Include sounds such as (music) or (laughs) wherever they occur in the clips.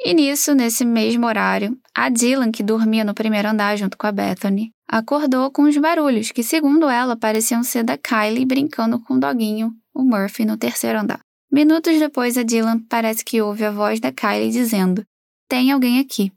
E nisso, nesse mesmo horário, a Dylan, que dormia no primeiro andar junto com a Bethany, acordou com os barulhos que, segundo ela, pareciam ser da Kylie brincando com o doguinho, o Murphy, no terceiro andar. Minutos depois, a Dylan parece que ouve a voz da Kylie dizendo: Tem alguém aqui.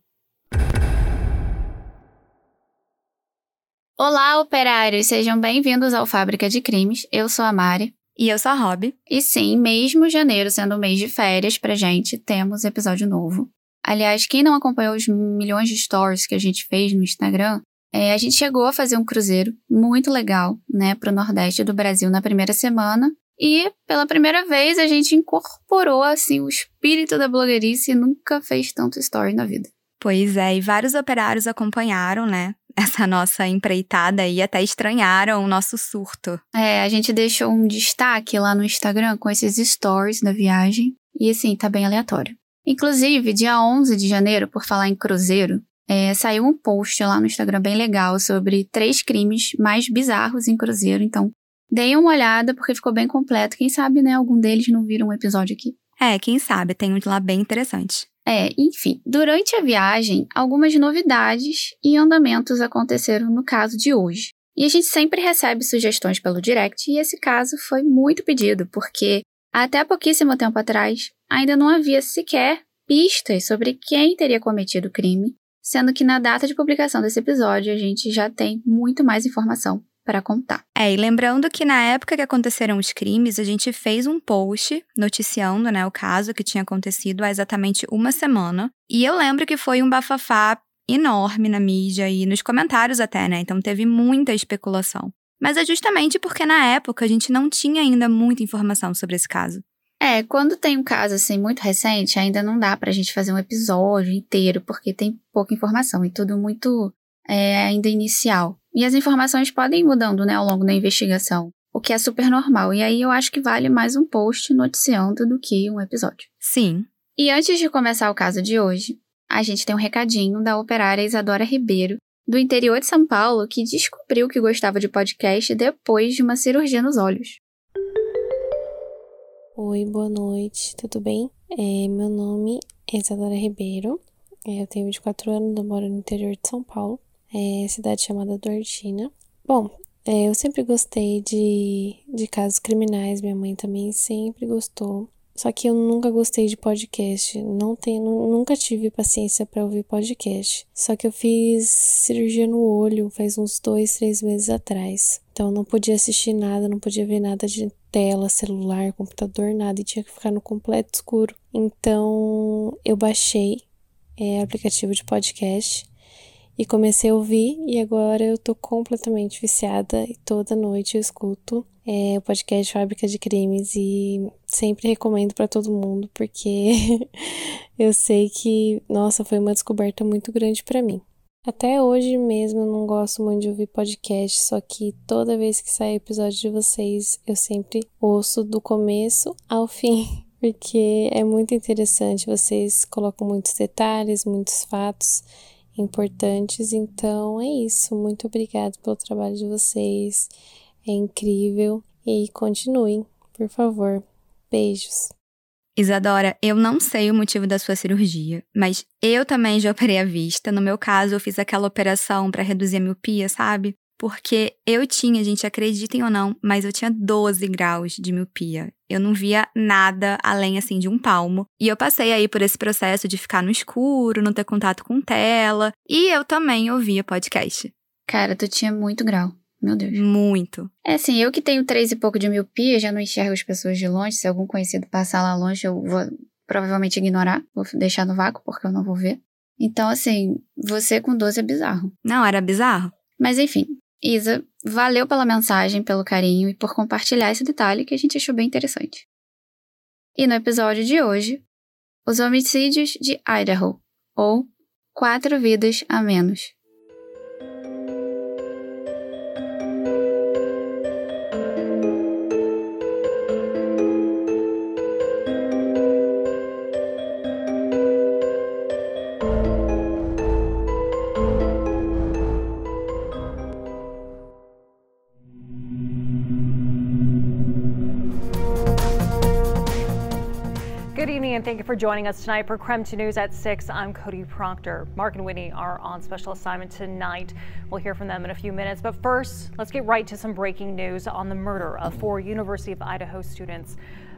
Olá, operários! Sejam bem-vindos ao Fábrica de Crimes. Eu sou a Mari. E eu sou a Rob. E sim, mesmo janeiro sendo um mês de férias pra gente, temos episódio novo. Aliás, quem não acompanhou os milhões de stories que a gente fez no Instagram, é, a gente chegou a fazer um cruzeiro muito legal, né, pro Nordeste do Brasil na primeira semana. E pela primeira vez a gente incorporou assim o espírito da blogueirice e nunca fez tanto story na vida. Pois é, e vários operários acompanharam, né? Essa nossa empreitada e até estranharam o nosso surto. É, a gente deixou um destaque lá no Instagram com esses stories da viagem. E assim, tá bem aleatório. Inclusive, dia 11 de janeiro, por falar em cruzeiro, é, saiu um post lá no Instagram bem legal sobre três crimes mais bizarros em cruzeiro. Então, deem uma olhada porque ficou bem completo. Quem sabe, né, algum deles não vira um episódio aqui. É, quem sabe, tem um de lá bem interessante. É, enfim, durante a viagem, algumas novidades e andamentos aconteceram no caso de hoje. E a gente sempre recebe sugestões pelo direct, e esse caso foi muito pedido, porque até pouquíssimo tempo atrás ainda não havia sequer pistas sobre quem teria cometido o crime, sendo que na data de publicação desse episódio a gente já tem muito mais informação para contar. É, e lembrando que na época que aconteceram os crimes, a gente fez um post noticiando, né, o caso que tinha acontecido há exatamente uma semana. E eu lembro que foi um bafafá enorme na mídia e nos comentários até, né? Então teve muita especulação. Mas é justamente porque na época a gente não tinha ainda muita informação sobre esse caso. É, quando tem um caso assim muito recente, ainda não dá pra gente fazer um episódio inteiro, porque tem pouca informação e tudo muito é, ainda inicial. E as informações podem ir mudando, né, ao longo da investigação, o que é super normal. E aí eu acho que vale mais um post noticiando do que um episódio. Sim. E antes de começar o caso de hoje, a gente tem um recadinho da operária Isadora Ribeiro, do interior de São Paulo, que descobriu que gostava de podcast depois de uma cirurgia nos olhos. Oi, boa noite, tudo bem? É, meu nome é Isadora Ribeiro, é, eu tenho 24 anos, eu moro no interior de São Paulo é, cidade chamada Duartina. Bom, é, eu sempre gostei de, de casos criminais, minha mãe também sempre gostou. Só que eu nunca gostei de podcast, não tenho, nunca tive paciência para ouvir podcast. Só que eu fiz cirurgia no olho faz uns dois, três meses atrás. Então não podia assistir nada, não podia ver nada de tela, celular, computador, nada e tinha que ficar no completo escuro. Então eu baixei é, aplicativo de podcast e comecei a ouvir e agora eu tô completamente viciada e toda noite eu escuto é, o podcast Fábrica de Crimes e sempre recomendo para todo mundo porque (laughs) eu sei que, nossa, foi uma descoberta muito grande para mim. Até hoje mesmo eu não gosto muito de ouvir podcast, só que toda vez que sai episódio de vocês eu sempre ouço do começo ao (laughs) fim, porque é muito interessante, vocês colocam muitos detalhes, muitos fatos importantes. Então é isso. Muito obrigada pelo trabalho de vocês. É incrível. E continuem, por favor. Beijos. Isadora, eu não sei o motivo da sua cirurgia, mas eu também já operei a vista. No meu caso, eu fiz aquela operação para reduzir a miopia, sabe? Porque eu tinha, gente, acreditem ou não, mas eu tinha 12 graus de miopia. Eu não via nada além, assim, de um palmo. E eu passei aí por esse processo de ficar no escuro, não ter contato com tela. E eu também ouvia podcast. Cara, tu tinha muito grau. Meu Deus. Muito. É assim, eu que tenho três e pouco de miopia, já não enxergo as pessoas de longe. Se algum conhecido passar lá longe, eu vou provavelmente ignorar. Vou deixar no vácuo, porque eu não vou ver. Então, assim, você com 12 é bizarro. Não, era bizarro. Mas enfim, Isa, valeu pela mensagem, pelo carinho e por compartilhar esse detalhe que a gente achou bem interessante. E no episódio de hoje, os homicídios de Idaho, ou Quatro Vidas a Menos. Good evening and thank you for joining us tonight for Kremta News at 6. I'm Cody Proctor. Mark and Whitney are on special assignment tonight. We'll hear from them in a few minutes, but first, let's get right to some breaking news on the murder of four University of Idaho students.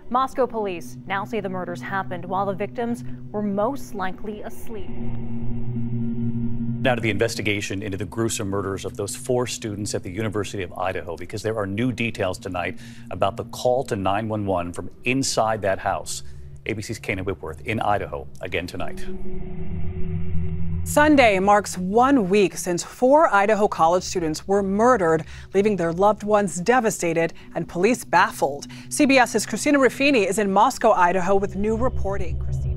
Moscow police now say the murders happened while the victims were most likely asleep. Now to the investigation into the gruesome murders of those four students at the University of Idaho, because there are new details tonight about the call to 911 from inside that house. ABC's Kana Whipworth in Idaho again tonight. Sunday marks one week since four Idaho college students were murdered, leaving their loved ones devastated and police baffled. CBS's Christina Ruffini is in Moscow, Idaho, with new reporting. Christina.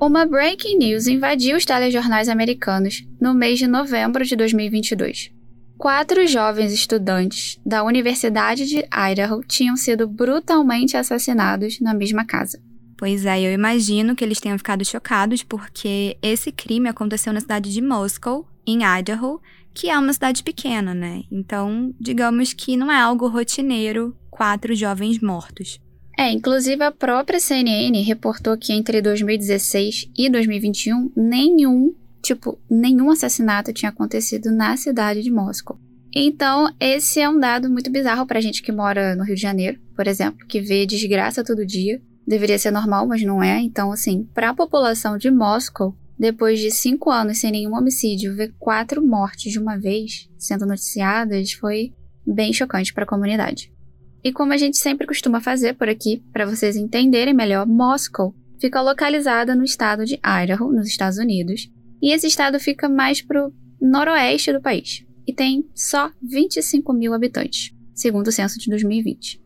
Uma breaking news invadiu os telejornais americanos no mês de novembro de 2022. Quatro jovens estudantes da Universidade de Idaho tinham sido brutalmente assassinados na mesma casa. Pois é, eu imagino que eles tenham ficado chocados porque esse crime aconteceu na cidade de Moscow, em Idaho, que é uma cidade pequena, né? Então, digamos que não é algo rotineiro quatro jovens mortos. É, inclusive a própria CNN reportou que entre 2016 e 2021 nenhum, tipo, nenhum assassinato tinha acontecido na cidade de Moscou. Então, esse é um dado muito bizarro pra gente que mora no Rio de Janeiro, por exemplo, que vê desgraça todo dia. Deveria ser normal, mas não é. Então, assim, para a população de Moscou, depois de cinco anos sem nenhum homicídio, ver quatro mortes de uma vez sendo noticiadas foi bem chocante para a comunidade. E como a gente sempre costuma fazer por aqui, para vocês entenderem melhor, Moscow fica localizada no estado de Idaho, nos Estados Unidos, e esse estado fica mais pro noroeste do país e tem só 25 mil habitantes, segundo o censo de 2020.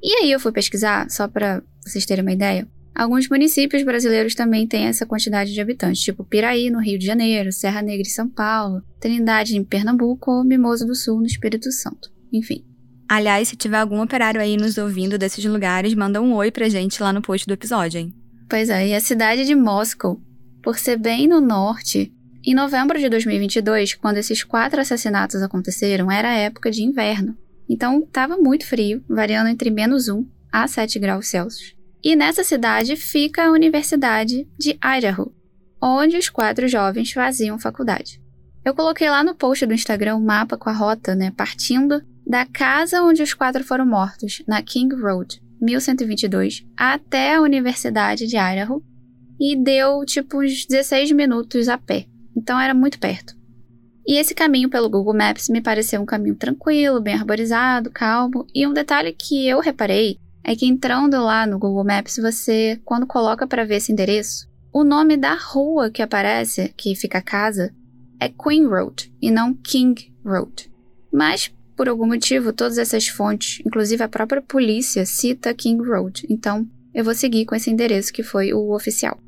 E aí eu fui pesquisar, só para vocês terem uma ideia, alguns municípios brasileiros também têm essa quantidade de habitantes, tipo Piraí, no Rio de Janeiro, Serra Negra em São Paulo, Trindade em Pernambuco ou Mimoso do Sul, no Espírito Santo. Enfim, Aliás, se tiver algum operário aí nos ouvindo desses lugares, manda um oi pra gente lá no post do episódio, hein? Pois é, e a cidade de Moscou, por ser bem no norte, em novembro de 2022, quando esses quatro assassinatos aconteceram, era época de inverno. Então estava muito frio, variando entre menos 1 a 7 graus Celsius. E nessa cidade fica a Universidade de Idaho, onde os quatro jovens faziam faculdade. Eu coloquei lá no post do Instagram um mapa com a rota, né, partindo da casa onde os quatro foram mortos, na King Road, 1122, até a Universidade de Idaho, e deu tipo uns 16 minutos a pé. Então era muito perto. E esse caminho pelo Google Maps me pareceu um caminho tranquilo, bem arborizado, calmo. E um detalhe que eu reparei é que entrando lá no Google Maps, você, quando coloca para ver esse endereço, o nome da rua que aparece, que fica a casa, é Queen Road e não King Road. Mas por algum motivo, todas essas fontes, inclusive a própria polícia, cita King Road, então eu vou seguir com esse endereço que foi o oficial.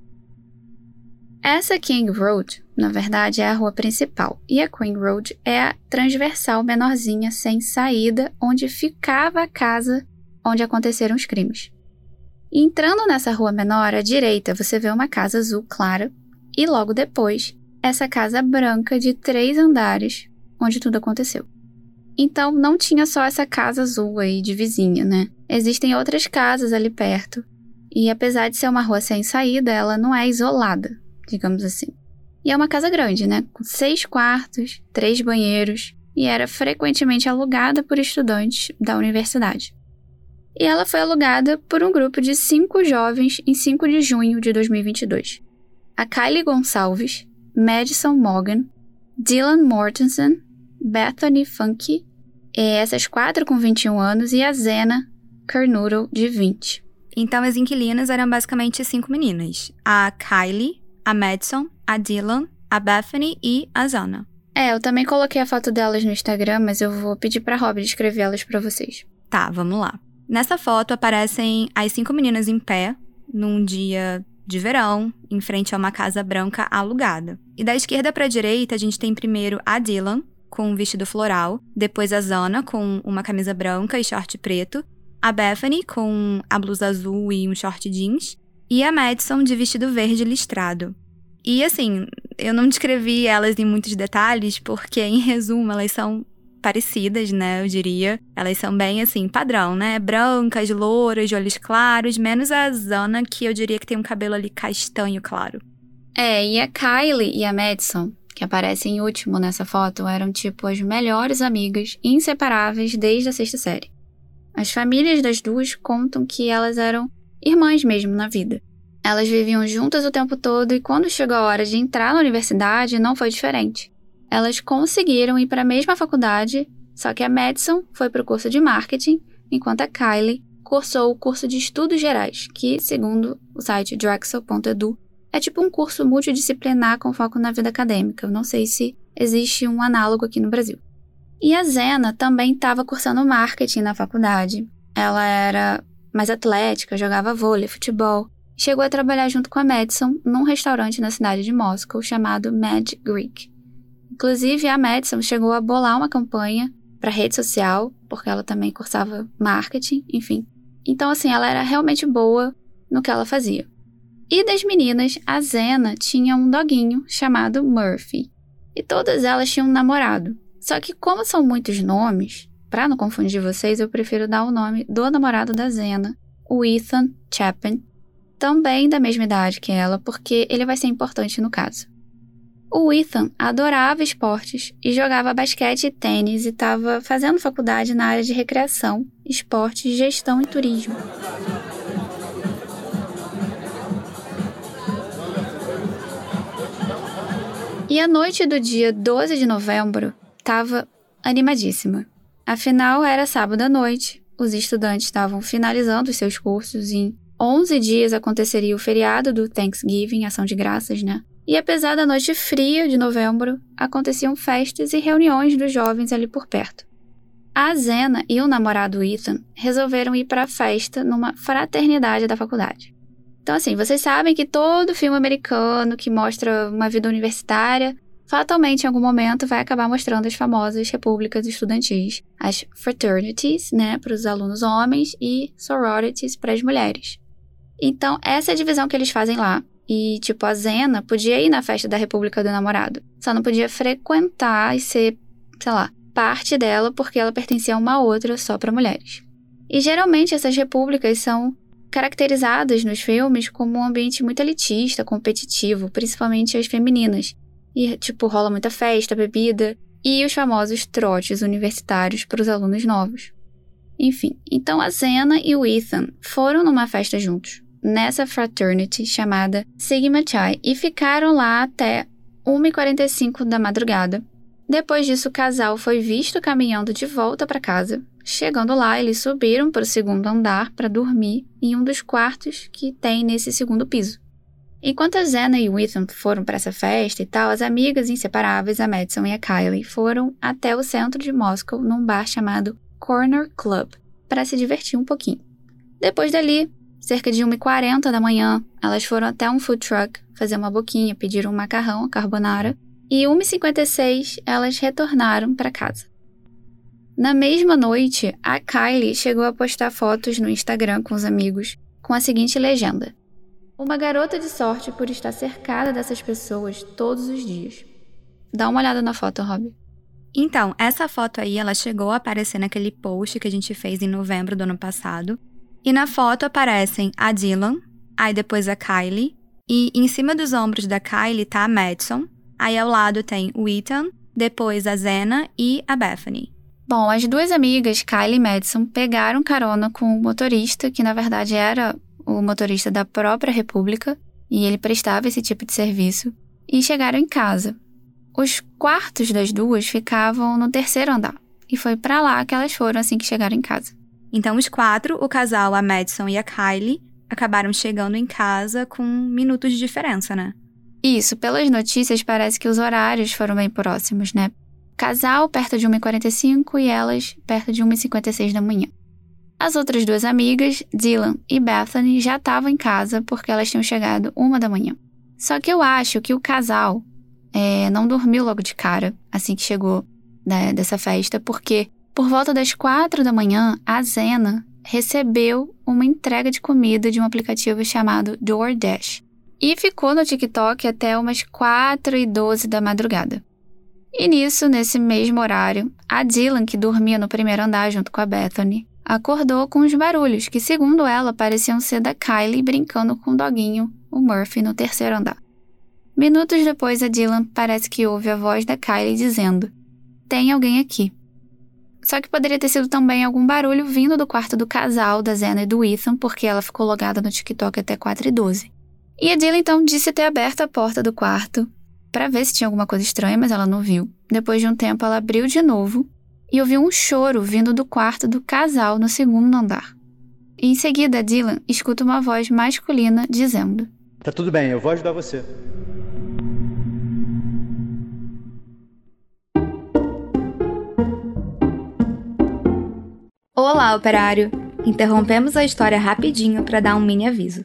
Essa King Road, na verdade, é a rua principal, e a Queen Road é a transversal menorzinha sem saída onde ficava a casa onde aconteceram os crimes. Entrando nessa rua menor, à direita, você vê uma casa azul clara, e logo depois, essa casa branca de três andares onde tudo aconteceu. Então não tinha só essa casa azul aí de vizinha, né? Existem outras casas ali perto. E apesar de ser uma rua sem saída, ela não é isolada, digamos assim. E é uma casa grande, né? Com seis quartos, três banheiros, e era frequentemente alugada por estudantes da universidade. E ela foi alugada por um grupo de cinco jovens em 5 de junho de 2022. A Kylie Gonçalves, Madison Morgan, Dylan Mortensen, Bethany Funky essas quatro com 21 anos e a Zena Kernoodle, de 20. Então as inquilinas eram basicamente cinco meninas: a Kylie, a Madison, a Dylan, a Bethany e a Zana. É, eu também coloquei a foto delas no Instagram, mas eu vou pedir pra Rob descrever elas para vocês. Tá, vamos lá. Nessa foto aparecem as cinco meninas em pé, num dia de verão, em frente a uma casa branca alugada. E da esquerda para a direita, a gente tem primeiro a Dylan, com um vestido floral, depois a Zana com uma camisa branca e short preto, a Bethany com a blusa azul e um short jeans, e a Madison de vestido verde listrado. E assim, eu não descrevi elas em muitos detalhes porque, em resumo, elas são parecidas, né? Eu diria. Elas são bem assim, padrão, né? Brancas, louras, de olhos claros, menos a Zana, que eu diria que tem um cabelo ali castanho claro. É, e a Kylie e a Madison, que aparecem em último nessa foto, eram tipo as melhores amigas, inseparáveis desde a sexta série. As famílias das duas contam que elas eram irmãs mesmo na vida. Elas viviam juntas o tempo todo e quando chegou a hora de entrar na universidade não foi diferente. Elas conseguiram ir para a mesma faculdade, só que a Madison foi para o curso de marketing, enquanto a Kylie cursou o curso de estudos gerais, que, segundo o site drexel.edu, é tipo um curso multidisciplinar com foco na vida acadêmica. Eu não sei se existe um análogo aqui no Brasil. E a Zena também estava cursando marketing na faculdade. Ela era mais atlética, jogava vôlei, futebol. Chegou a trabalhar junto com a Madison num restaurante na cidade de Moscou chamado Mad Greek. Inclusive, a Madison chegou a bolar uma campanha para rede social, porque ela também cursava marketing, enfim. Então, assim, ela era realmente boa no que ela fazia. E das meninas, a Zena tinha um doguinho chamado Murphy. E todas elas tinham um namorado. Só que, como são muitos nomes, para não confundir vocês, eu prefiro dar o nome do namorado da Zena, o Ethan Chapin, também da mesma idade que ela, porque ele vai ser importante no caso. O Ethan adorava esportes e jogava basquete e tênis e estava fazendo faculdade na área de recreação, esportes, gestão e turismo. E a noite do dia 12 de novembro estava animadíssima. Afinal, era sábado à noite, os estudantes estavam finalizando seus cursos em 11 dias aconteceria o feriado do Thanksgiving, ação de graças, né? E apesar da noite fria de novembro, aconteciam festas e reuniões dos jovens ali por perto. A Zena e o namorado Ethan resolveram ir para a festa numa fraternidade da faculdade. Então, assim, vocês sabem que todo filme americano que mostra uma vida universitária, fatalmente em algum momento vai acabar mostrando as famosas repúblicas estudantis, as fraternities, né, para os alunos homens e sororities para as mulheres. Então, essa é a divisão que eles fazem lá. E, tipo, a Zena podia ir na festa da República do Namorado. Só não podia frequentar e ser, sei lá, parte dela porque ela pertencia a uma outra só para mulheres. E geralmente essas repúblicas são caracterizadas nos filmes como um ambiente muito elitista, competitivo, principalmente as femininas. E, tipo, rola muita festa, bebida e os famosos trotes universitários para os alunos novos. Enfim, então a Zena e o Ethan foram numa festa juntos, nessa fraternity chamada Sigma Chi, e ficaram lá até 1h45 da madrugada. Depois disso, o casal foi visto caminhando de volta para casa Chegando lá, eles subiram para o segundo andar para dormir em um dos quartos que tem nesse segundo piso. Enquanto a Zena e o Ethan foram para essa festa e tal, as amigas inseparáveis, a Madison e a Kylie, foram até o centro de Moscou num bar chamado Corner Club para se divertir um pouquinho. Depois dali, cerca de 1h40 da manhã, elas foram até um food truck fazer uma boquinha, pediram um macarrão, carbonara, e 1h56 elas retornaram para casa. Na mesma noite, a Kylie chegou a postar fotos no Instagram com os amigos com a seguinte legenda: Uma garota de sorte por estar cercada dessas pessoas todos os dias. Dá uma olhada na foto, Rob. Então, essa foto aí, ela chegou a aparecer naquele post que a gente fez em novembro do ano passado. E na foto aparecem a Dylan, aí depois a Kylie, e em cima dos ombros da Kylie tá a Madison, aí ao lado tem o Ethan, depois a Zena e a Bethany. Bom, as duas amigas, Kylie e Madison, pegaram carona com o motorista, que na verdade era o motorista da própria República, e ele prestava esse tipo de serviço, e chegaram em casa. Os quartos das duas ficavam no terceiro andar, e foi para lá que elas foram assim que chegaram em casa. Então, os quatro, o casal, a Madison e a Kylie, acabaram chegando em casa com minutos de diferença, né? Isso, pelas notícias parece que os horários foram bem próximos, né? Casal perto de 1h45 e elas perto de 1h56 da manhã. As outras duas amigas, Dylan e Bethany, já estavam em casa porque elas tinham chegado uma da manhã. Só que eu acho que o casal é, não dormiu logo de cara, assim que chegou né, dessa festa, porque por volta das quatro da manhã, a Zena recebeu uma entrega de comida de um aplicativo chamado DoorDash e ficou no TikTok até umas 4 e 12 da madrugada. E nisso, nesse mesmo horário, a Dylan, que dormia no primeiro andar junto com a Bethany, acordou com os barulhos que, segundo ela, pareciam ser da Kylie brincando com o doguinho, o Murphy, no terceiro andar. Minutos depois, a Dylan parece que ouve a voz da Kylie dizendo: Tem alguém aqui. Só que poderia ter sido também algum barulho vindo do quarto do casal, da Zena e do Ethan, porque ela ficou logada no TikTok até 4 e 12. E a Dylan então disse ter aberto a porta do quarto para ver se tinha alguma coisa estranha, mas ela não viu. Depois de um tempo, ela abriu de novo e ouviu um choro vindo do quarto do casal no segundo andar. E em seguida, Dylan escuta uma voz masculina dizendo: Tá tudo bem, eu vou ajudar você. Olá, operário! Interrompemos a história rapidinho para dar um mini aviso.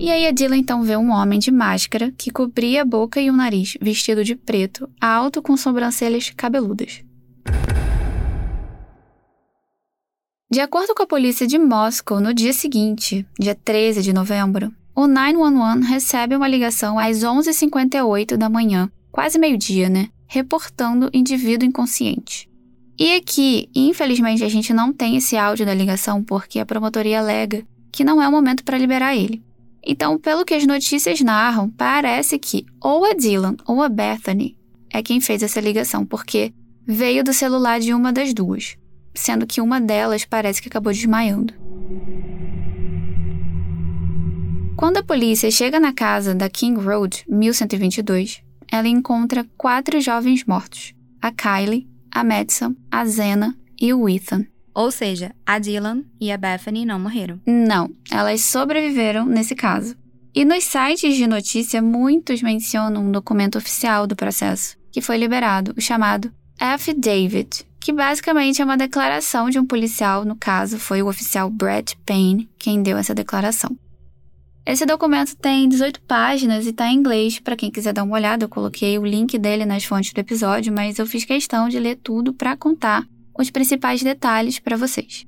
E aí a Dylan então vê um homem de máscara que cobria a boca e o nariz, vestido de preto, alto com sobrancelhas cabeludas. De acordo com a polícia de Moscou, no dia seguinte, dia 13 de novembro, o 911 recebe uma ligação às 11h58 da manhã, quase meio-dia, né? Reportando indivíduo inconsciente. E aqui, infelizmente, a gente não tem esse áudio da ligação porque a promotoria alega que não é o momento para liberar ele. Então, pelo que as notícias narram, parece que ou a Dylan ou a Bethany é quem fez essa ligação, porque veio do celular de uma das duas, sendo que uma delas parece que acabou desmaiando. Quando a polícia chega na casa da King Road, 1122, ela encontra quatro jovens mortos: a Kylie, a Madison, a Zena e o Ethan. Ou seja, a Dylan e a Bethany não morreram. Não, elas sobreviveram nesse caso. E nos sites de notícia, muitos mencionam um documento oficial do processo, que foi liberado, o chamado Affidavit, que basicamente é uma declaração de um policial, no caso foi o oficial Brett Payne quem deu essa declaração. Esse documento tem 18 páginas e está em inglês, para quem quiser dar uma olhada, eu coloquei o link dele nas fontes do episódio, mas eu fiz questão de ler tudo para contar os principais detalhes para vocês.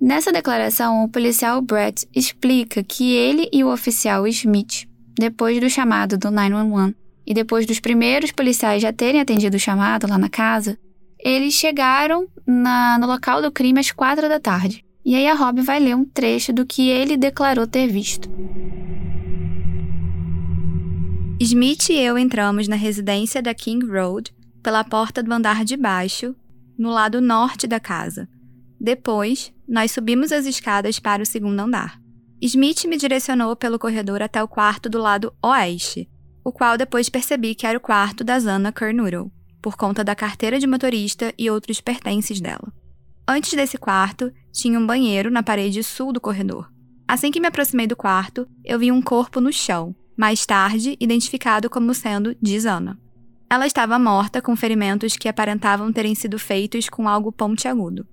Nessa declaração, o policial Brett explica que ele e o oficial Smith, depois do chamado do 911 e depois dos primeiros policiais já terem atendido o chamado lá na casa, eles chegaram na, no local do crime às quatro da tarde. E aí a Rob vai ler um trecho do que ele declarou ter visto. Smith e eu entramos na residência da King Road pela porta do andar de baixo no lado norte da casa. Depois, nós subimos as escadas para o segundo andar. Smith me direcionou pelo corredor até o quarto do lado oeste, o qual depois percebi que era o quarto da Zana Kernoodle, por conta da carteira de motorista e outros pertences dela. Antes desse quarto, tinha um banheiro na parede sul do corredor. Assim que me aproximei do quarto, eu vi um corpo no chão, mais tarde identificado como sendo de Zana. Ela estava morta com ferimentos que aparentavam terem sido feitos com algo pontiagudo.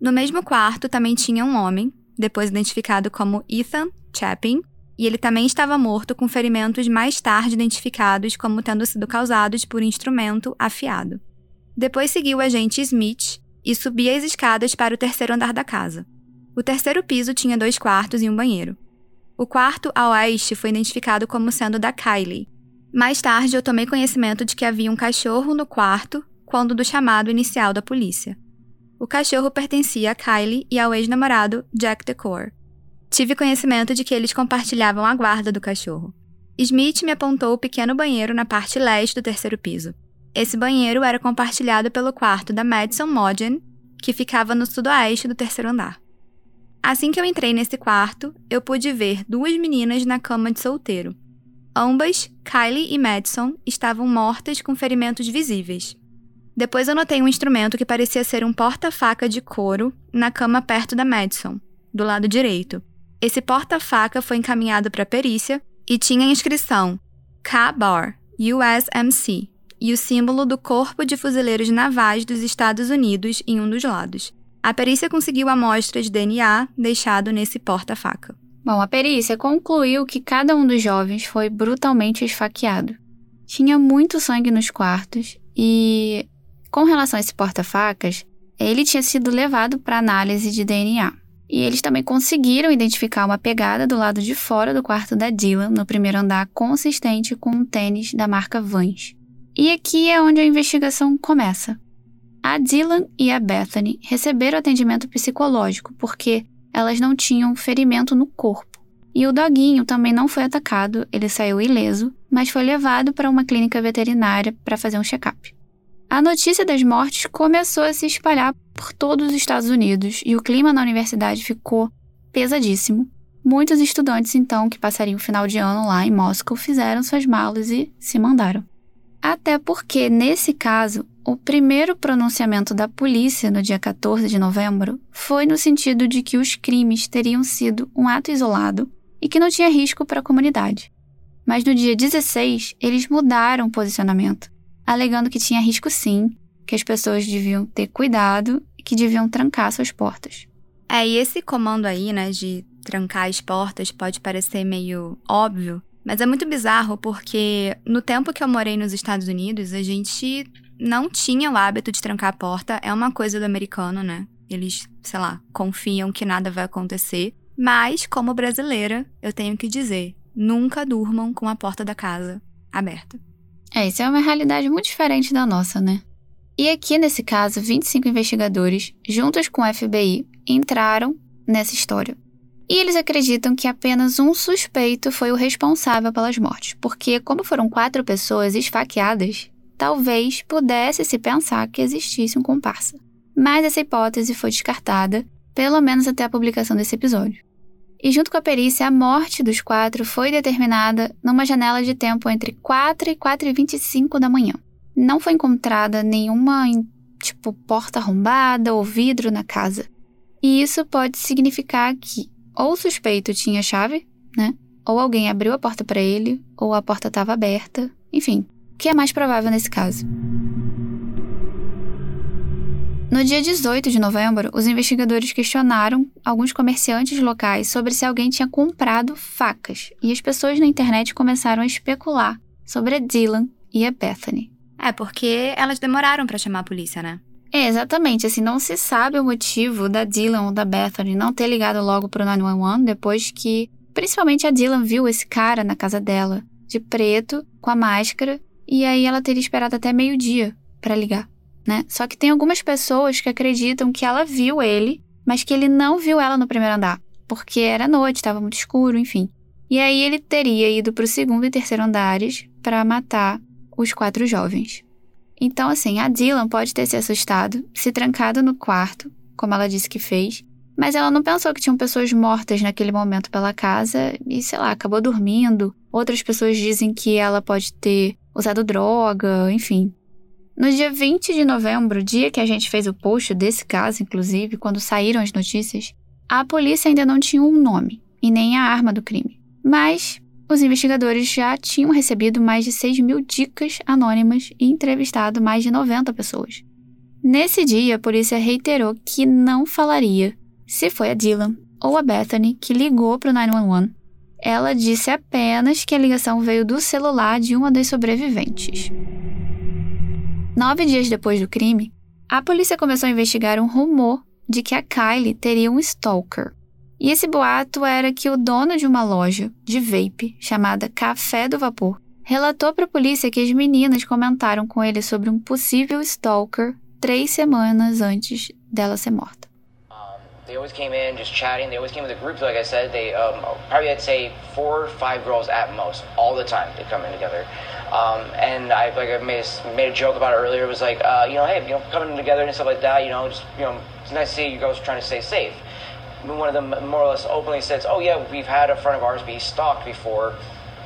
No mesmo quarto também tinha um homem, depois identificado como Ethan Chapin, e ele também estava morto com ferimentos mais tarde identificados como tendo sido causados por instrumento afiado. Depois seguiu o agente Smith e subia as escadas para o terceiro andar da casa. O terceiro piso tinha dois quartos e um banheiro. O quarto a oeste foi identificado como sendo da Kylie, mais tarde, eu tomei conhecimento de que havia um cachorro no quarto quando do chamado inicial da polícia. O cachorro pertencia a Kylie e ao ex-namorado Jack Decor. Tive conhecimento de que eles compartilhavam a guarda do cachorro. Smith me apontou o pequeno banheiro na parte leste do terceiro piso. Esse banheiro era compartilhado pelo quarto da Madison Mogen, que ficava no sudoeste do terceiro andar. Assim que eu entrei nesse quarto, eu pude ver duas meninas na cama de solteiro. Ambas, Kylie e Madison, estavam mortas com ferimentos visíveis. Depois eu notei um instrumento que parecia ser um porta-faca de couro na cama perto da Madison, do lado direito. Esse porta-faca foi encaminhado para a perícia e tinha a inscrição K-Bar, USMC, e o símbolo do Corpo de Fuzileiros Navais dos Estados Unidos em um dos lados. A perícia conseguiu amostra de DNA deixado nesse porta-faca. Bom, a perícia concluiu que cada um dos jovens foi brutalmente esfaqueado. Tinha muito sangue nos quartos e, com relação a esse porta-facas, ele tinha sido levado para análise de DNA. E eles também conseguiram identificar uma pegada do lado de fora do quarto da Dylan, no primeiro andar, consistente com um tênis da marca Vans. E aqui é onde a investigação começa. A Dylan e a Bethany receberam atendimento psicológico porque elas não tinham ferimento no corpo. E o doguinho também não foi atacado, ele saiu ileso, mas foi levado para uma clínica veterinária para fazer um check-up. A notícia das mortes começou a se espalhar por todos os Estados Unidos e o clima na universidade ficou pesadíssimo. Muitos estudantes, então, que passariam o final de ano lá em Moscou, fizeram suas malas e se mandaram. Até porque, nesse caso, o primeiro pronunciamento da polícia no dia 14 de novembro foi no sentido de que os crimes teriam sido um ato isolado e que não tinha risco para a comunidade. Mas no dia 16, eles mudaram o posicionamento, alegando que tinha risco sim, que as pessoas deviam ter cuidado e que deviam trancar suas portas. É, e esse comando aí, né, de trancar as portas pode parecer meio óbvio, mas é muito bizarro porque no tempo que eu morei nos Estados Unidos, a gente não tinha o hábito de trancar a porta. É uma coisa do americano, né? Eles, sei lá, confiam que nada vai acontecer. Mas, como brasileira, eu tenho que dizer: nunca durmam com a porta da casa aberta. É, isso é uma realidade muito diferente da nossa, né? E aqui, nesse caso, 25 investigadores, juntos com o FBI, entraram nessa história. E eles acreditam que apenas um suspeito foi o responsável pelas mortes, porque, como foram quatro pessoas esfaqueadas, talvez pudesse se pensar que existisse um comparsa. Mas essa hipótese foi descartada, pelo menos até a publicação desse episódio. E junto com a perícia, a morte dos quatro foi determinada numa janela de tempo entre 4 e 4 e 25 da manhã. Não foi encontrada nenhuma, tipo, porta arrombada ou vidro na casa. E isso pode significar que ou o suspeito tinha chave, né? Ou alguém abriu a porta para ele, ou a porta estava aberta. Enfim, que é mais provável nesse caso? No dia 18 de novembro, os investigadores questionaram alguns comerciantes locais sobre se alguém tinha comprado facas, e as pessoas na internet começaram a especular sobre a Dylan e a Bethany. É, porque elas demoraram para chamar a polícia, né? É, exatamente. Assim, não se sabe o motivo da Dylan ou da Bethany não ter ligado logo pro 911 depois que, principalmente a Dylan viu esse cara na casa dela, de preto, com a máscara, e aí ela teria esperado até meio-dia para ligar, né? Só que tem algumas pessoas que acreditam que ela viu ele, mas que ele não viu ela no primeiro andar, porque era noite, estava muito escuro, enfim. E aí ele teria ido pro segundo e terceiro andares para matar os quatro jovens. Então, assim, a Dylan pode ter se assustado, se trancado no quarto, como ela disse que fez, mas ela não pensou que tinham pessoas mortas naquele momento pela casa e, sei lá, acabou dormindo. Outras pessoas dizem que ela pode ter usado droga, enfim. No dia 20 de novembro, dia que a gente fez o post desse caso, inclusive, quando saíram as notícias, a polícia ainda não tinha um nome e nem a arma do crime. Mas os investigadores já tinham recebido mais de 6 mil dicas anônimas e entrevistado mais de 90 pessoas. Nesse dia, a polícia reiterou que não falaria se foi a Dylan ou a Bethany que ligou para o 911. Ela disse apenas que a ligação veio do celular de uma das sobreviventes. Nove dias depois do crime, a polícia começou a investigar um rumor de que a Kylie teria um stalker. E esse boato era que o dono de uma loja de vape chamada Café do Vapor relatou para a polícia que as meninas comentaram com ele sobre um possível stalker três semanas antes dela ser morta. They always came in just chatting. They always came with a group, like I said. They um, probably I'd say four or five girls at most, all the time. They come in together. Um, and I like I made a, made a joke about it earlier. It was like, uh, you know, hey, you know, coming together and stuff like that. You know, just you know, it's nice to see you guys trying to stay safe. One of them more or less openly says, "Oh yeah, we've had a friend of ours be stalked before,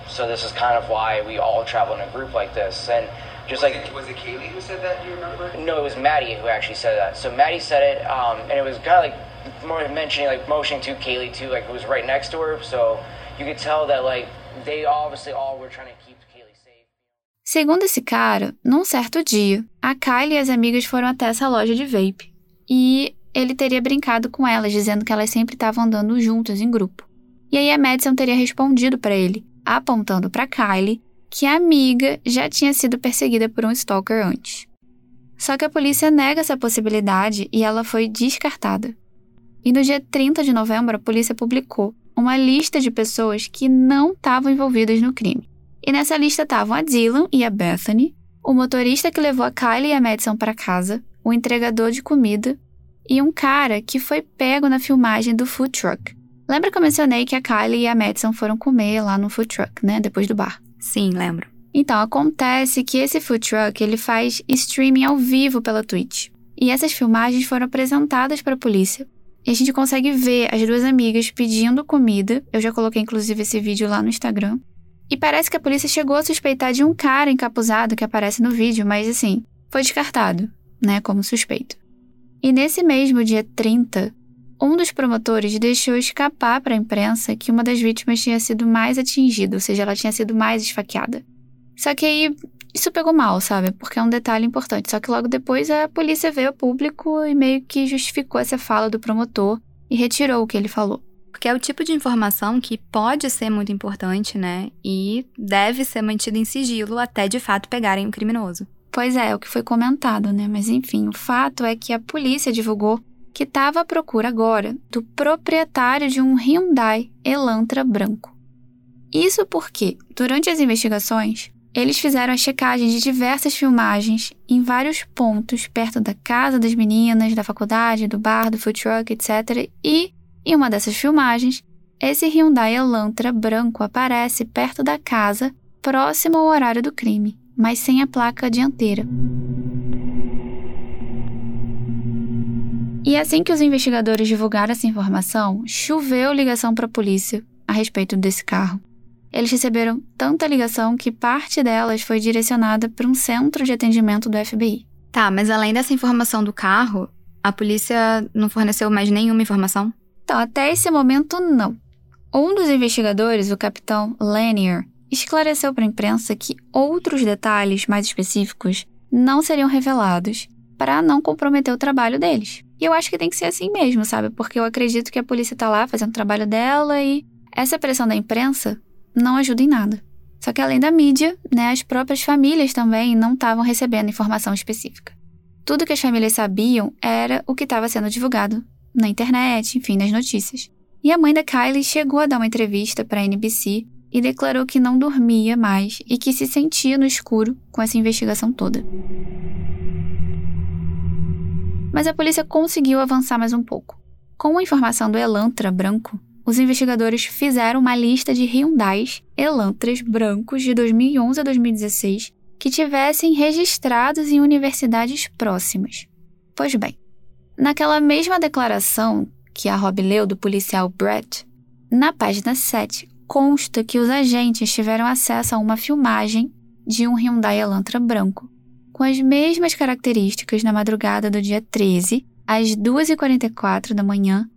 so this is kind of why we all travel in a group like this." And just was like it, was it Kaylee who said that? Do you remember? no, it was Maddie who actually said that. So Maddie said it, um, and it was kind of like mentioning, like motioning to Kaylee too, like right next to her. So you could tell that like they obviously all were trying to keep Kaylee safe. Segundo esse cara, num certo dia, a Kylie e as amigas foram até essa loja de vape. E ele teria brincado com elas, dizendo que elas sempre estavam andando juntas em grupo. E aí a Madison teria respondido para ele, apontando para Kylie, que a amiga já tinha sido perseguida por um stalker antes. Só que a polícia nega essa possibilidade e ela foi descartada. E no dia 30 de novembro, a polícia publicou uma lista de pessoas que não estavam envolvidas no crime. E nessa lista estavam a Dylan e a Bethany, o motorista que levou a Kylie e a Madison para casa, o entregador de comida e um cara que foi pego na filmagem do food truck. Lembra que eu mencionei que a Kylie e a Madison foram comer lá no food truck, né, depois do bar? Sim, lembro. Então, acontece que esse food truck ele faz streaming ao vivo pela Twitch. E essas filmagens foram apresentadas para a polícia. E a gente consegue ver as duas amigas pedindo comida. Eu já coloquei inclusive esse vídeo lá no Instagram. E parece que a polícia chegou a suspeitar de um cara encapuzado que aparece no vídeo, mas assim, foi descartado, né, como suspeito. E nesse mesmo dia 30, um dos promotores deixou escapar para a imprensa que uma das vítimas tinha sido mais atingida, ou seja, ela tinha sido mais esfaqueada. Só que aí isso pegou mal, sabe? Porque é um detalhe importante. Só que logo depois a polícia veio ao público e meio que justificou essa fala do promotor e retirou o que ele falou. Porque é o tipo de informação que pode ser muito importante, né? E deve ser mantida em sigilo até de fato pegarem o criminoso. Pois é, é o que foi comentado, né? Mas enfim, o fato é que a polícia divulgou que estava à procura agora do proprietário de um Hyundai Elantra branco. Isso porque, durante as investigações, eles fizeram a checagem de diversas filmagens em vários pontos perto da casa das meninas, da faculdade, do bar, do food truck, etc. E, em uma dessas filmagens, esse Hyundai Elantra branco aparece perto da casa, próximo ao horário do crime, mas sem a placa dianteira. E assim que os investigadores divulgaram essa informação, choveu ligação para a polícia a respeito desse carro. Eles receberam tanta ligação que parte delas foi direcionada para um centro de atendimento do FBI. Tá, mas além dessa informação do carro, a polícia não forneceu mais nenhuma informação? Então, até esse momento, não. Um dos investigadores, o capitão Lanier, esclareceu para a imprensa que outros detalhes mais específicos não seriam revelados para não comprometer o trabalho deles. E eu acho que tem que ser assim mesmo, sabe? Porque eu acredito que a polícia tá lá fazendo o trabalho dela e essa pressão da imprensa não ajuda em nada. Só que além da mídia, né, as próprias famílias também não estavam recebendo informação específica. Tudo que as famílias sabiam era o que estava sendo divulgado na internet, enfim, nas notícias. E a mãe da Kylie chegou a dar uma entrevista para a NBC e declarou que não dormia mais e que se sentia no escuro com essa investigação toda. Mas a polícia conseguiu avançar mais um pouco. Com a informação do Elantra branco, os investigadores fizeram uma lista de Hyundais Elantras brancos de 2011 a 2016 que tivessem registrados em universidades próximas. Pois bem, naquela mesma declaração que a Rob leu do policial Brett, na página 7 consta que os agentes tiveram acesso a uma filmagem de um Hyundai Elantra branco, com as mesmas características na madrugada do dia 13, às 2h44 da manhã,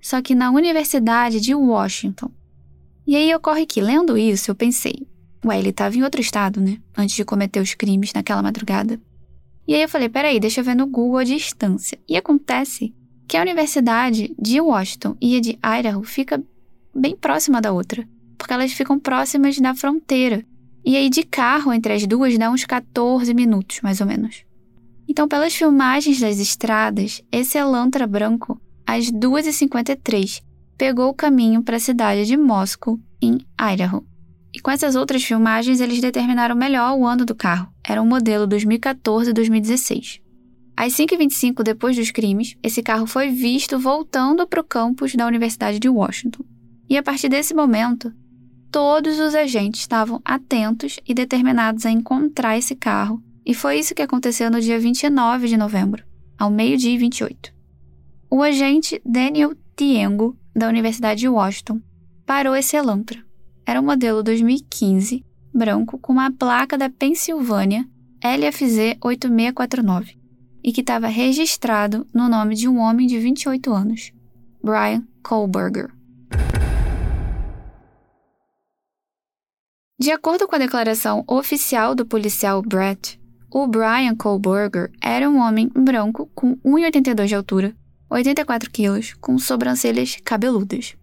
só que na Universidade de Washington. E aí ocorre que, lendo isso, eu pensei, ué, ele estava em outro estado, né? Antes de cometer os crimes naquela madrugada. E aí eu falei, peraí, deixa eu ver no Google a distância. E acontece que a Universidade de Washington e a de Idaho fica bem próxima da outra porque elas ficam próximas da fronteira. E aí, de carro entre as duas, dá uns 14 minutos, mais ou menos. Então, pelas filmagens das estradas, esse Elantra branco, às 2h53, pegou o caminho para a cidade de Moscow, em Idaho. E com essas outras filmagens, eles determinaram melhor o ano do carro. Era um modelo 2014-2016. Às 5h25 depois dos crimes, esse carro foi visto voltando para o campus da Universidade de Washington. E a partir desse momento, todos os agentes estavam atentos e determinados a encontrar esse carro, e foi isso que aconteceu no dia 29 de novembro, ao meio-dia e 28. O agente Daniel Tiengo, da Universidade de Washington, parou esse Elantra. Era um modelo 2015, branco, com uma placa da Pensilvânia LFZ 8649 e que estava registrado no nome de um homem de 28 anos, Brian Kohlberger. De acordo com a declaração oficial do policial Brett, o Brian Kohlberger era um homem branco com 1,82 de altura, 84 quilos, com sobrancelhas cabeludas.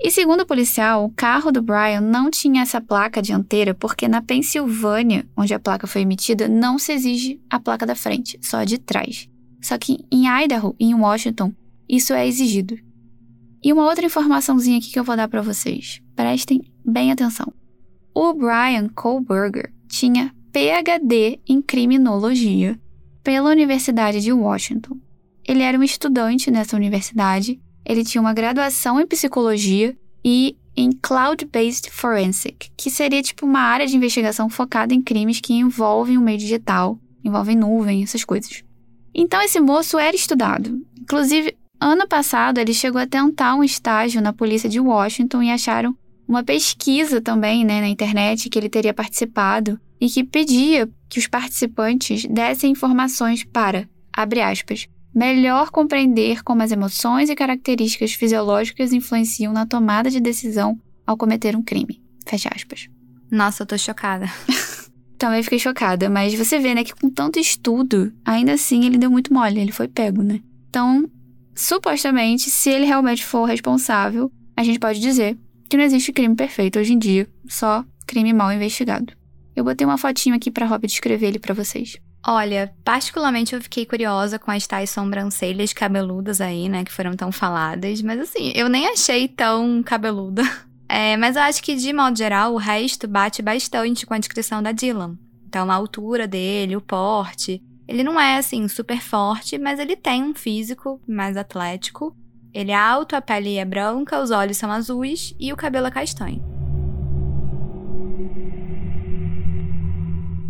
E segundo o policial, o carro do Brian não tinha essa placa dianteira porque na Pensilvânia, onde a placa foi emitida, não se exige a placa da frente, só a de trás. Só que em Idaho e em Washington, isso é exigido. E uma outra informaçãozinha aqui que eu vou dar para vocês. Prestem bem atenção. O Brian Kohlberger tinha PhD em criminologia pela Universidade de Washington. Ele era um estudante nessa universidade, ele tinha uma graduação em psicologia e em Cloud-Based Forensic, que seria tipo uma área de investigação focada em crimes que envolvem o meio digital, envolvem nuvem, essas coisas. Então esse moço era estudado. Inclusive, ano passado ele chegou a tentar um estágio na polícia de Washington e acharam uma pesquisa também né, na internet que ele teria participado e que pedia que os participantes dessem informações para, abre aspas, melhor compreender como as emoções e características fisiológicas influenciam na tomada de decisão ao cometer um crime. Fecha aspas. Nossa, eu tô chocada. (laughs) Também fiquei chocada, mas você vê, né, que com tanto estudo, ainda assim ele deu muito mole, ele foi pego, né? Então, supostamente, se ele realmente for responsável, a gente pode dizer que não existe crime perfeito hoje em dia, só crime mal investigado. Eu botei uma fotinho aqui para Rob descrever ele para vocês. Olha, particularmente eu fiquei curiosa com as tais sobrancelhas cabeludas aí, né, que foram tão faladas, mas assim, eu nem achei tão cabeluda. (laughs) É, mas eu acho que, de modo geral, o resto bate bastante com a descrição da Dylan. Então, a altura dele, o porte. Ele não é, assim, super forte, mas ele tem um físico mais atlético. Ele é alto, a pele é branca, os olhos são azuis e o cabelo é castanho.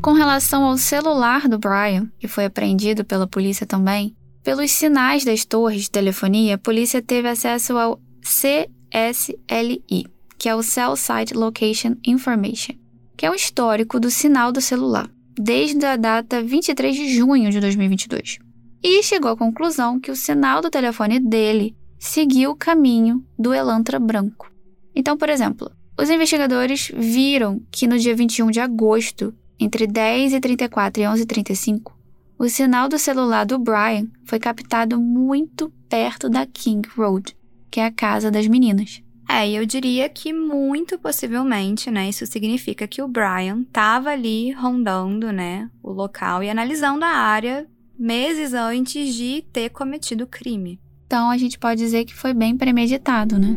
Com relação ao celular do Brian, que foi apreendido pela polícia também, pelos sinais das torres de telefonia, a polícia teve acesso ao CSLI, que é o Cell Site Location Information, que é um histórico do sinal do celular, desde a data 23 de junho de 2022. E chegou à conclusão que o sinal do telefone dele seguiu o caminho do Elantra branco. Então, por exemplo, os investigadores viram que no dia 21 de agosto, entre 10h34 e 11h35, o sinal do celular do Brian foi captado muito perto da King Road, que é a casa das meninas. É, eu diria que muito possivelmente, né, isso significa que o Brian estava ali rondando, né, o local e analisando a área meses antes de ter cometido o crime. Então a gente pode dizer que foi bem premeditado, né?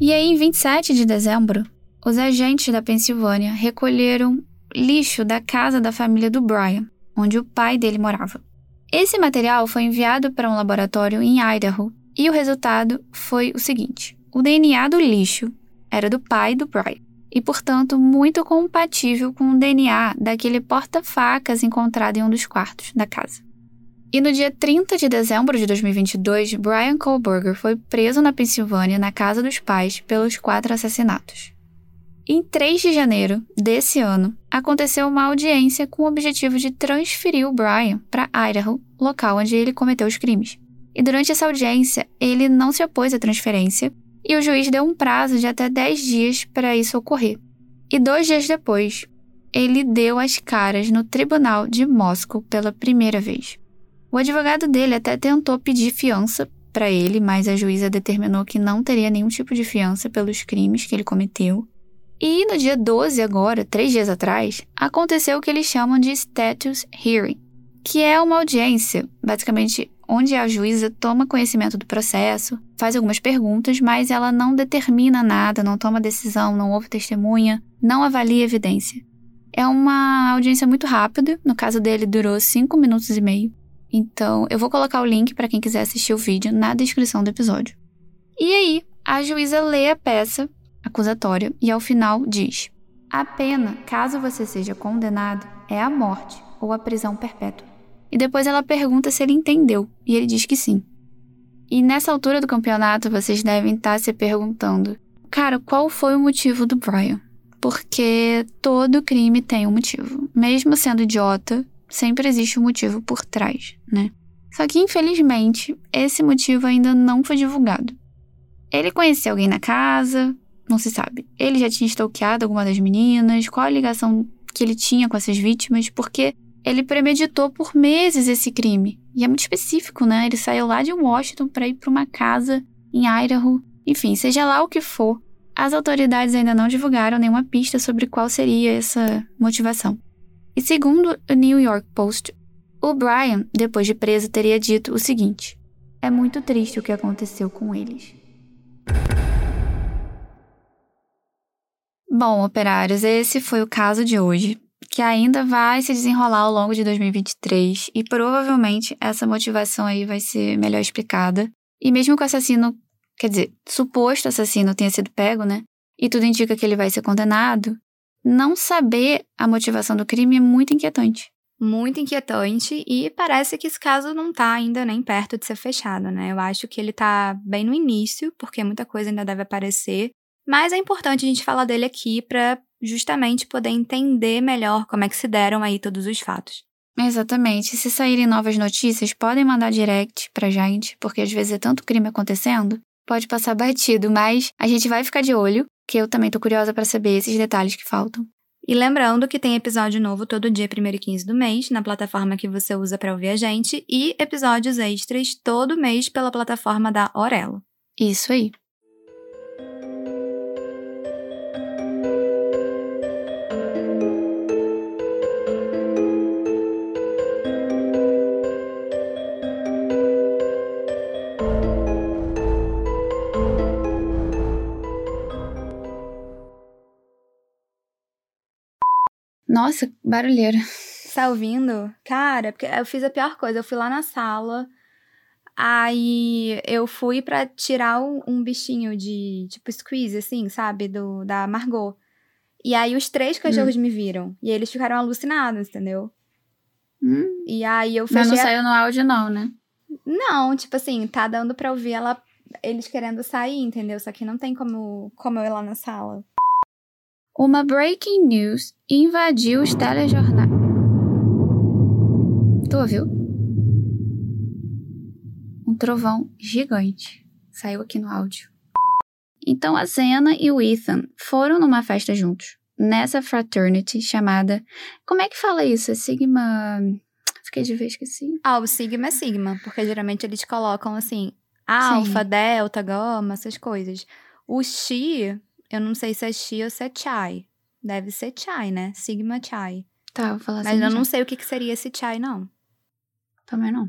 E aí, em 27 de dezembro, os agentes da Pensilvânia recolheram lixo da casa da família do Brian, onde o pai dele morava. Esse material foi enviado para um laboratório em Idaho e o resultado foi o seguinte: o DNA do lixo era do pai do Brian e, portanto, muito compatível com o DNA daquele porta-facas encontrado em um dos quartos da casa. E no dia 30 de dezembro de 2022, Brian Kohlberger foi preso na Pensilvânia, na casa dos pais, pelos quatro assassinatos. Em 3 de janeiro desse ano, aconteceu uma audiência com o objetivo de transferir o Brian para Idaho, local onde ele cometeu os crimes. E durante essa audiência, ele não se opôs à transferência e o juiz deu um prazo de até 10 dias para isso ocorrer. E dois dias depois, ele deu as caras no tribunal de Moscou pela primeira vez. O advogado dele até tentou pedir fiança para ele, mas a juíza determinou que não teria nenhum tipo de fiança pelos crimes que ele cometeu. E no dia 12, agora, três dias atrás, aconteceu o que eles chamam de status hearing, que é uma audiência, basicamente onde a juíza toma conhecimento do processo, faz algumas perguntas, mas ela não determina nada, não toma decisão, não ouve testemunha, não avalia evidência. É uma audiência muito rápida, no caso dele durou 5 minutos e meio. Então, eu vou colocar o link para quem quiser assistir o vídeo na descrição do episódio. E aí, a juíza lê a peça acusatória e ao final diz: A pena, caso você seja condenado, é a morte ou a prisão perpétua. E depois ela pergunta se ele entendeu, e ele diz que sim. E nessa altura do campeonato, vocês devem estar se perguntando: cara, qual foi o motivo do Brian? Porque todo crime tem um motivo. Mesmo sendo idiota, sempre existe um motivo por trás, né? Só que, infelizmente, esse motivo ainda não foi divulgado. Ele conhecia alguém na casa, não se sabe. Ele já tinha stalkeado alguma das meninas, qual a ligação que ele tinha com essas vítimas, porque ele premeditou por meses esse crime. E é muito específico, né? Ele saiu lá de Washington para ir para uma casa em Idaho. Enfim, seja lá o que for, as autoridades ainda não divulgaram nenhuma pista sobre qual seria essa motivação. E segundo o New York Post, o Brian, depois de preso, teria dito o seguinte: É muito triste o que aconteceu com eles. Bom, operários, esse foi o caso de hoje que ainda vai se desenrolar ao longo de 2023 e provavelmente essa motivação aí vai ser melhor explicada. E mesmo que o assassino, quer dizer, suposto assassino tenha sido pego, né? E tudo indica que ele vai ser condenado, não saber a motivação do crime é muito inquietante. Muito inquietante e parece que esse caso não tá ainda nem perto de ser fechado, né? Eu acho que ele tá bem no início, porque muita coisa ainda deve aparecer, mas é importante a gente falar dele aqui para justamente poder entender melhor como é que se deram aí todos os fatos. Exatamente. Se saírem novas notícias, podem mandar direct pra gente, porque às vezes é tanto crime acontecendo, pode passar batido, mas a gente vai ficar de olho, que eu também tô curiosa para saber esses detalhes que faltam. E lembrando que tem episódio novo todo dia 1 e 15 do mês, na plataforma que você usa para ouvir a gente, e episódios extras todo mês pela plataforma da Orelo. Isso aí. Nossa, barulheira. Tá ouvindo? Cara, porque eu fiz a pior coisa. Eu fui lá na sala. Aí eu fui para tirar um, bichinho de tipo squeeze, assim, sabe? Do, da Margot. E aí os três cachorros hum. me viram. E eles ficaram alucinados, entendeu? Hum. E aí eu fechei. Mas não saiu no áudio, não, né? Não, tipo assim, tá dando pra ouvir ela, eles querendo sair, entendeu? Só que não tem como, como eu ir lá na sala. Uma breaking news invadiu os telejornais. Tu ouviu? Um trovão gigante saiu aqui no áudio. Então a Zena e o Ethan foram numa festa juntos, nessa fraternity chamada. Como é que fala isso? É Sigma. Fiquei de ver, esqueci. Ah, o Sigma é Sigma, porque geralmente eles colocam assim, alfa, delta, gama, essas coisas. O Xi eu não sei se é Chi ou se é Chai. Deve ser Chai, né? Sigma Chai. Tá, vou falar assim. Mas eu não sei o que, que seria esse Chai, não. Também não.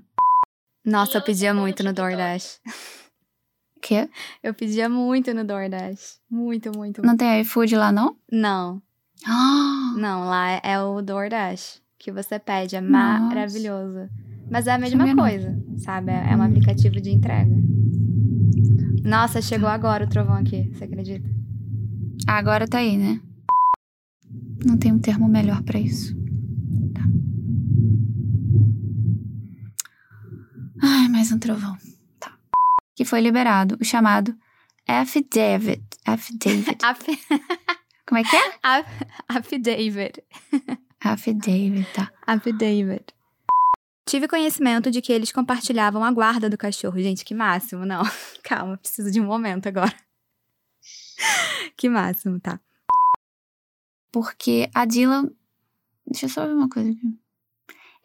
Nossa, eu pedia muito no DoorDash. (laughs) Quê? Eu pedia muito no DoorDash. Muito, muito. Não tem iFood lá, não? Não. Ah! Não, lá é o DoorDash que você pede. É Nossa. maravilhoso. Mas é a mesma coisa, sabe? É um aplicativo de entrega. Nossa, chegou agora o trovão aqui, você acredita? Agora tá aí, né? Não tem um termo melhor para isso. Tá. Ai, mais um trovão. Tá. Que foi liberado, o chamado affidavit. Affidavit. (laughs) Como é que é? Affidavit. Affidavit, tá. Affidavit. Tive conhecimento de que eles compartilhavam a guarda do cachorro. Gente, que máximo. Não, (laughs) calma, preciso de um momento agora. (laughs) que máximo, tá. Porque a Dylan. Deixa eu só ver uma coisa aqui.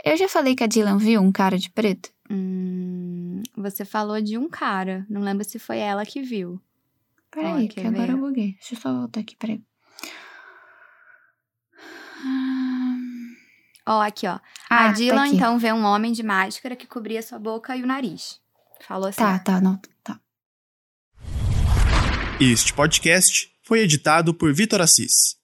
Eu já falei que a Dylan viu um cara de preto? Hum, você falou de um cara. Não lembro se foi ela que viu. Peraí, que agora eu buguei. Deixa eu só voltar aqui, peraí. Ó, aqui, ó. Ah, a Dylan, tá então, vê um homem de máscara que cobria sua boca e o nariz. Falou assim. Tá, tá, não, tá. Este podcast foi editado por Vitor Assis.